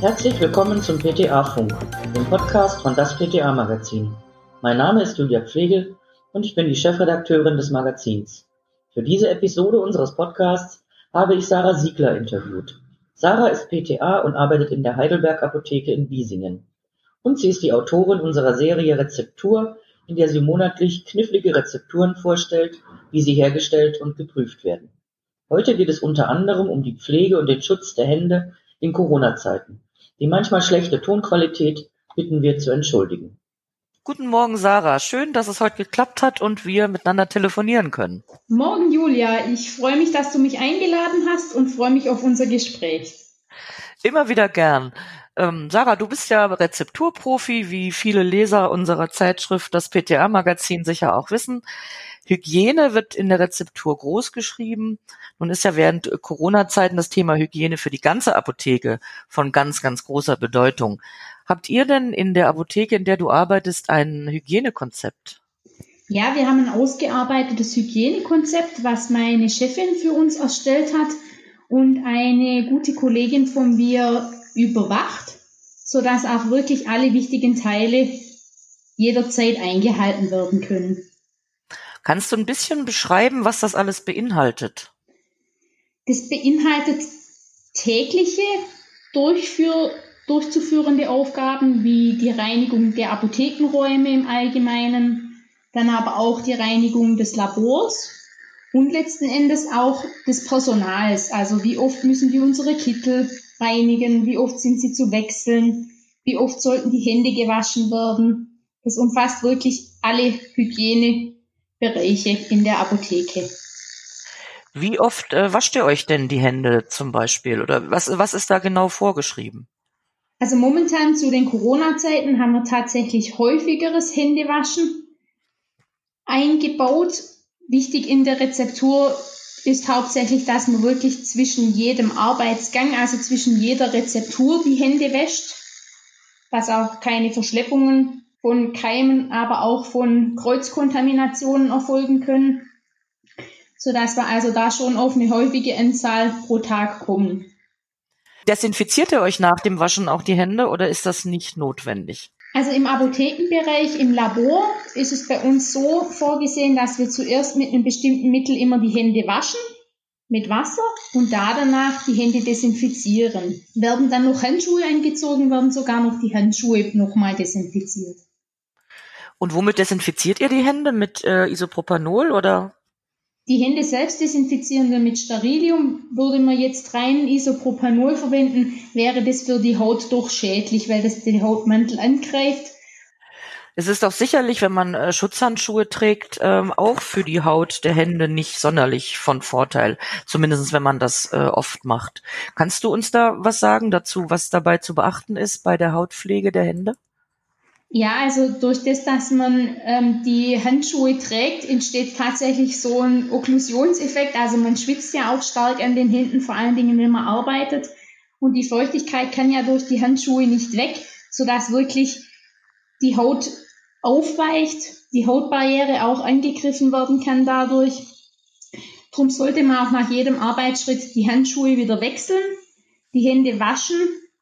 Herzlich willkommen zum PTA-Funk, dem Podcast von das PTA-Magazin. Mein Name ist Julia Pflegel und ich bin die Chefredakteurin des Magazins. Für diese Episode unseres Podcasts habe ich Sarah Siegler interviewt. Sarah ist PTA und arbeitet in der Heidelberg Apotheke in Wiesingen. Und sie ist die Autorin unserer Serie Rezeptur, in der sie monatlich knifflige Rezepturen vorstellt, wie sie hergestellt und geprüft werden. Heute geht es unter anderem um die Pflege und den Schutz der Hände in Corona-Zeiten. Die manchmal schlechte Tonqualität bitten wir zu entschuldigen. Guten Morgen, Sarah. Schön, dass es heute geklappt hat und wir miteinander telefonieren können. Morgen, Julia. Ich freue mich, dass du mich eingeladen hast und freue mich auf unser Gespräch. Immer wieder gern. Ähm, Sarah, du bist ja Rezepturprofi, wie viele Leser unserer Zeitschrift, das PTA-Magazin sicher auch wissen. Hygiene wird in der Rezeptur groß geschrieben. Nun ist ja während Corona-Zeiten das Thema Hygiene für die ganze Apotheke von ganz, ganz großer Bedeutung. Habt ihr denn in der Apotheke, in der du arbeitest, ein Hygienekonzept? Ja, wir haben ein ausgearbeitetes Hygienekonzept, was meine Chefin für uns erstellt hat und eine gute Kollegin von mir überwacht, sodass auch wirklich alle wichtigen Teile jederzeit eingehalten werden können. Kannst du ein bisschen beschreiben, was das alles beinhaltet? Das beinhaltet tägliche Durchführ durchzuführende Aufgaben wie die Reinigung der Apothekenräume im Allgemeinen, dann aber auch die Reinigung des Labors und letzten Endes auch des Personals. Also wie oft müssen wir unsere Kittel reinigen, wie oft sind sie zu wechseln, wie oft sollten die Hände gewaschen werden. Das umfasst wirklich alle Hygiene Bereiche in der Apotheke. Wie oft äh, wascht ihr euch denn die Hände zum Beispiel? Oder was, was ist da genau vorgeschrieben? Also momentan zu den Corona-Zeiten haben wir tatsächlich häufigeres Händewaschen eingebaut. Wichtig in der Rezeptur ist hauptsächlich, dass man wirklich zwischen jedem Arbeitsgang, also zwischen jeder Rezeptur die Hände wäscht, dass auch keine Verschleppungen von Keimen, aber auch von Kreuzkontaminationen erfolgen können, sodass wir also da schon auf eine häufige Anzahl pro Tag kommen. Desinfiziert ihr euch nach dem Waschen auch die Hände oder ist das nicht notwendig? Also im Apothekenbereich, im Labor ist es bei uns so vorgesehen, dass wir zuerst mit einem bestimmten Mittel immer die Hände waschen mit Wasser und da danach die Hände desinfizieren. Werden dann noch Handschuhe eingezogen, werden sogar noch die Handschuhe nochmal desinfiziert. Und womit desinfiziert ihr die Hände? Mit äh, Isopropanol oder? Die Hände selbst desinfizieren wir mit Sterilium. Würde man jetzt rein Isopropanol verwenden, wäre das für die Haut doch schädlich, weil das den Hautmantel angreift. Es ist auch sicherlich, wenn man äh, Schutzhandschuhe trägt, ähm, auch für die Haut der Hände nicht sonderlich von Vorteil. Zumindest wenn man das äh, oft macht. Kannst du uns da was sagen dazu, was dabei zu beachten ist bei der Hautpflege der Hände? Ja, also durch das, dass man ähm, die Handschuhe trägt, entsteht tatsächlich so ein Okklusionseffekt. Also man schwitzt ja auch stark an den Händen, vor allen Dingen, wenn man arbeitet. Und die Feuchtigkeit kann ja durch die Handschuhe nicht weg, sodass wirklich die Haut aufweicht, die Hautbarriere auch angegriffen werden kann dadurch. Darum sollte man auch nach jedem Arbeitsschritt die Handschuhe wieder wechseln, die Hände waschen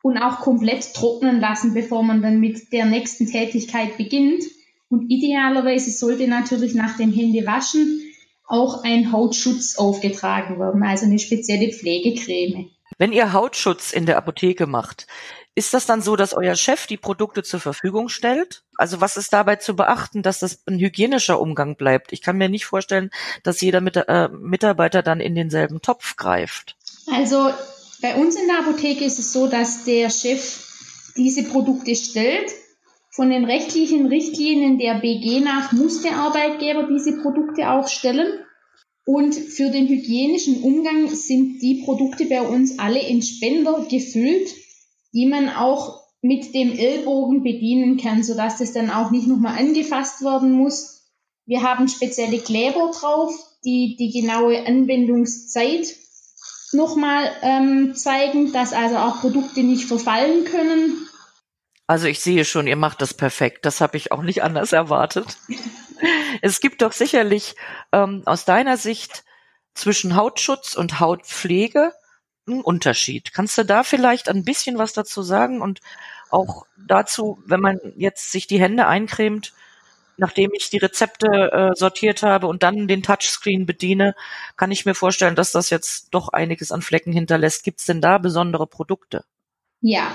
und auch komplett trocknen lassen, bevor man dann mit der nächsten Tätigkeit beginnt. Und idealerweise sollte natürlich nach dem Händewaschen auch ein Hautschutz aufgetragen werden, also eine spezielle Pflegecreme. Wenn ihr Hautschutz in der Apotheke macht, ist das dann so, dass euer Chef die Produkte zur Verfügung stellt? Also was ist dabei zu beachten, dass das ein hygienischer Umgang bleibt? Ich kann mir nicht vorstellen, dass jeder Mit äh, Mitarbeiter dann in denselben Topf greift. Also bei uns in der Apotheke ist es so, dass der Chef diese Produkte stellt. Von den rechtlichen Richtlinien der BG nach muss der Arbeitgeber diese Produkte auch stellen. Und für den hygienischen Umgang sind die Produkte bei uns alle in Spender gefüllt, die man auch mit dem Ellbogen bedienen kann, sodass das dann auch nicht nochmal angefasst werden muss. Wir haben spezielle Kleber drauf, die die genaue Anwendungszeit nochmal ähm, zeigen, dass also auch Produkte nicht verfallen können. Also ich sehe schon, ihr macht das perfekt. Das habe ich auch nicht anders erwartet. es gibt doch sicherlich ähm, aus deiner Sicht zwischen Hautschutz und Hautpflege ein Unterschied. Kannst du da vielleicht ein bisschen was dazu sagen und auch dazu, wenn man jetzt sich die Hände eincremt, nachdem ich die Rezepte äh, sortiert habe und dann den Touchscreen bediene, kann ich mir vorstellen, dass das jetzt doch einiges an Flecken hinterlässt. Gibt es denn da besondere Produkte? Ja,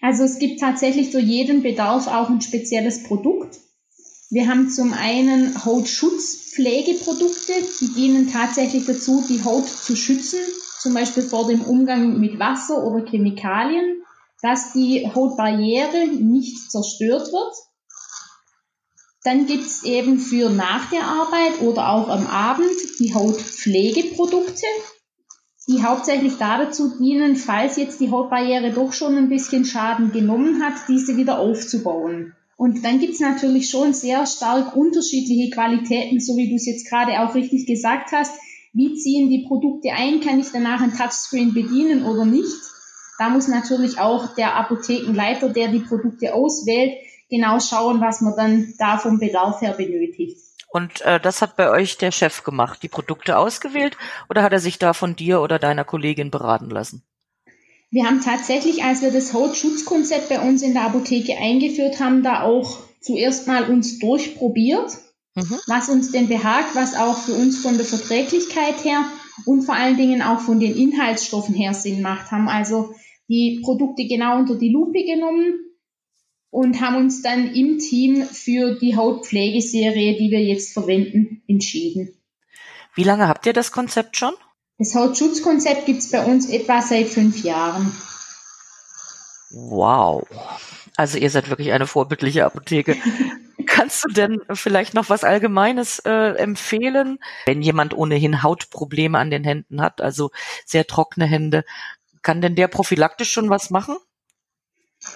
also es gibt tatsächlich für jeden Bedarf auch ein spezielles Produkt. Wir haben zum einen Hautschutzpflegeprodukte, die dienen tatsächlich dazu, die Haut zu schützen, zum Beispiel vor dem Umgang mit Wasser oder Chemikalien, dass die Hautbarriere nicht zerstört wird. Dann gibt's eben für nach der Arbeit oder auch am Abend die Hautpflegeprodukte, die hauptsächlich dazu dienen, falls jetzt die Hautbarriere doch schon ein bisschen Schaden genommen hat, diese wieder aufzubauen. Und dann gibt's natürlich schon sehr stark unterschiedliche Qualitäten, so wie du es jetzt gerade auch richtig gesagt hast. Wie ziehen die Produkte ein? Kann ich danach ein Touchscreen bedienen oder nicht? Da muss natürlich auch der Apothekenleiter, der die Produkte auswählt, genau schauen, was man dann da vom Bedarf her benötigt. Und äh, das hat bei euch der Chef gemacht, die Produkte ausgewählt oder hat er sich da von dir oder deiner Kollegin beraten lassen? Wir haben tatsächlich, als wir das Hautschutzkonzept bei uns in der Apotheke eingeführt haben, da auch zuerst mal uns durchprobiert, mhm. was uns denn behagt, was auch für uns von der Verträglichkeit her und vor allen Dingen auch von den Inhaltsstoffen her Sinn macht. Haben also die Produkte genau unter die Lupe genommen, und haben uns dann im Team für die Hautpflegeserie, die wir jetzt verwenden, entschieden. Wie lange habt ihr das Konzept schon? Das Hautschutzkonzept gibt es bei uns etwa seit fünf Jahren. Wow. Also ihr seid wirklich eine vorbildliche Apotheke. Kannst du denn vielleicht noch was Allgemeines äh, empfehlen, wenn jemand ohnehin Hautprobleme an den Händen hat, also sehr trockene Hände? Kann denn der prophylaktisch schon was machen?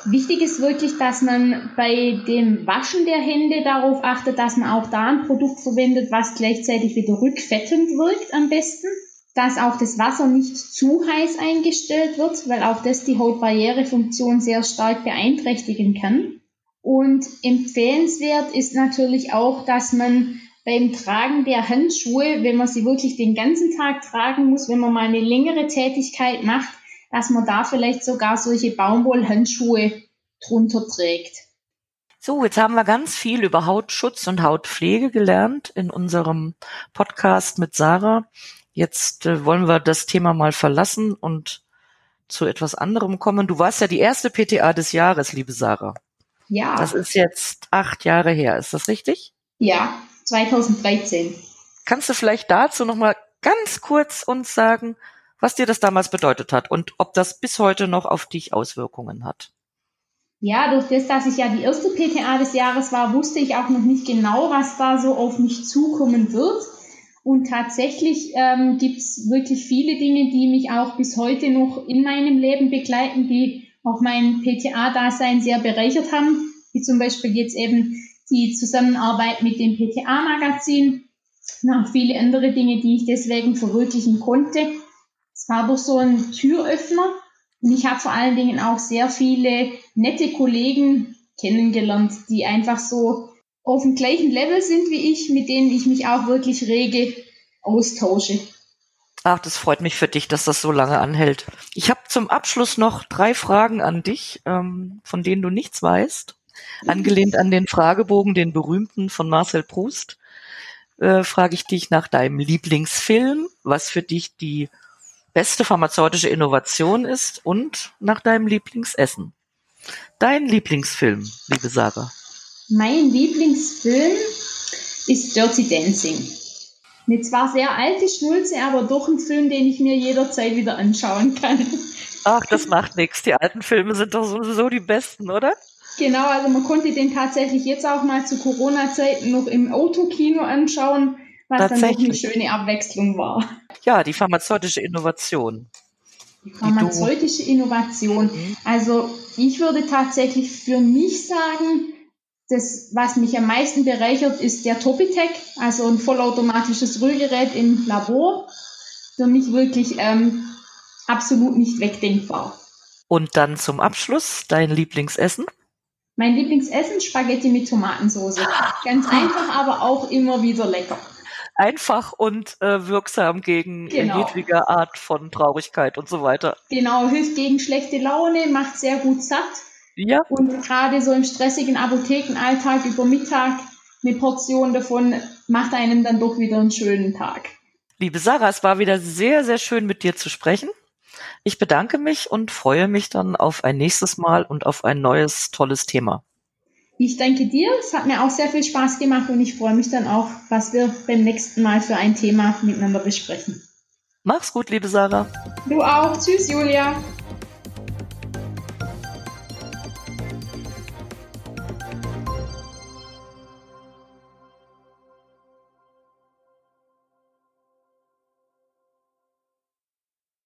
Wichtig ist wirklich, dass man bei dem Waschen der Hände darauf achtet, dass man auch da ein Produkt verwendet, was gleichzeitig wieder rückfettend wirkt am besten. Dass auch das Wasser nicht zu heiß eingestellt wird, weil auch das die Hautbarrierefunktion sehr stark beeinträchtigen kann. Und empfehlenswert ist natürlich auch, dass man beim Tragen der Handschuhe, wenn man sie wirklich den ganzen Tag tragen muss, wenn man mal eine längere Tätigkeit macht, dass man da vielleicht sogar solche Baumwollhandschuhe drunter trägt. So, jetzt haben wir ganz viel über Hautschutz und Hautpflege gelernt in unserem Podcast mit Sarah. Jetzt äh, wollen wir das Thema mal verlassen und zu etwas anderem kommen. Du warst ja die erste PTA des Jahres, liebe Sarah. Ja. Das ist jetzt acht Jahre her. Ist das richtig? Ja, 2013. Kannst du vielleicht dazu noch mal ganz kurz uns sagen, was dir das damals bedeutet hat und ob das bis heute noch auf dich Auswirkungen hat. Ja, durch das, dass ich ja die erste PTA des Jahres war, wusste ich auch noch nicht genau, was da so auf mich zukommen wird. Und tatsächlich ähm, gibt es wirklich viele Dinge, die mich auch bis heute noch in meinem Leben begleiten, die auch mein PTA-Dasein sehr bereichert haben, wie zum Beispiel jetzt eben die Zusammenarbeit mit dem PTA-Magazin, noch viele andere Dinge, die ich deswegen verwirklichen konnte. Doch so ein Türöffner und ich habe vor allen Dingen auch sehr viele nette Kollegen kennengelernt, die einfach so auf dem gleichen Level sind wie ich, mit denen ich mich auch wirklich rege austausche. Ach, das freut mich für dich, dass das so lange anhält. Ich habe zum Abschluss noch drei Fragen an dich, ähm, von denen du nichts weißt. Angelehnt an den Fragebogen, den berühmten von Marcel Proust, äh, frage ich dich nach deinem Lieblingsfilm, was für dich die beste pharmazeutische Innovation ist und nach deinem Lieblingsessen. Dein Lieblingsfilm, liebe Sarah. Mein Lieblingsfilm ist Dirty Dancing. Eine zwar sehr alte Schnulze, aber doch ein Film, den ich mir jederzeit wieder anschauen kann. Ach, das macht nichts. Die alten Filme sind doch sowieso die besten, oder? Genau, also man konnte den tatsächlich jetzt auch mal zu Corona-Zeiten noch im Autokino anschauen was dann doch eine schöne Abwechslung war. Ja, die pharmazeutische Innovation. Die pharmazeutische Innovation. Mhm. Also ich würde tatsächlich für mich sagen, das, was mich am meisten bereichert, ist der Topitec, also ein vollautomatisches Rührgerät im Labor. Für mich wirklich ähm, absolut nicht wegdenkbar. Und dann zum Abschluss dein Lieblingsessen? Mein Lieblingsessen Spaghetti mit Tomatensauce. Ganz einfach, aber auch immer wieder lecker. Einfach und äh, wirksam gegen genau. jedwige Art von Traurigkeit und so weiter. Genau, hilft gegen schlechte Laune, macht sehr gut satt. Ja. Und gerade so im stressigen Apothekenalltag über Mittag eine Portion davon macht einem dann doch wieder einen schönen Tag. Liebe Sarah, es war wieder sehr, sehr schön mit dir zu sprechen. Ich bedanke mich und freue mich dann auf ein nächstes Mal und auf ein neues tolles Thema. Ich danke dir. Es hat mir auch sehr viel Spaß gemacht und ich freue mich dann auch, was wir beim nächsten Mal für ein Thema miteinander besprechen. Mach's gut, liebe Sarah. Du auch. Tschüss, Julia.